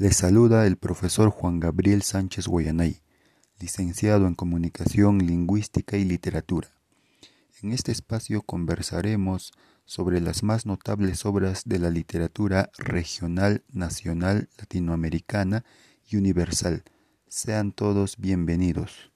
Les saluda el profesor Juan Gabriel Sánchez Guayanay, licenciado en Comunicación Lingüística y Literatura. En este espacio conversaremos sobre las más notables obras de la literatura regional, nacional, latinoamericana y universal. Sean todos bienvenidos.